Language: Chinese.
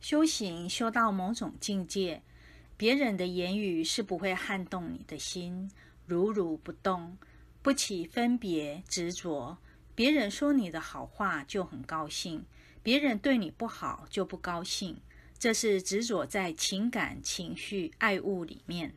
修行修到某种境界别人的言语是不会撼动你的心如如不动不起分别执着别人说你的好话就很高兴别人对你不好就不高兴这是执着在情感情绪爱物里面。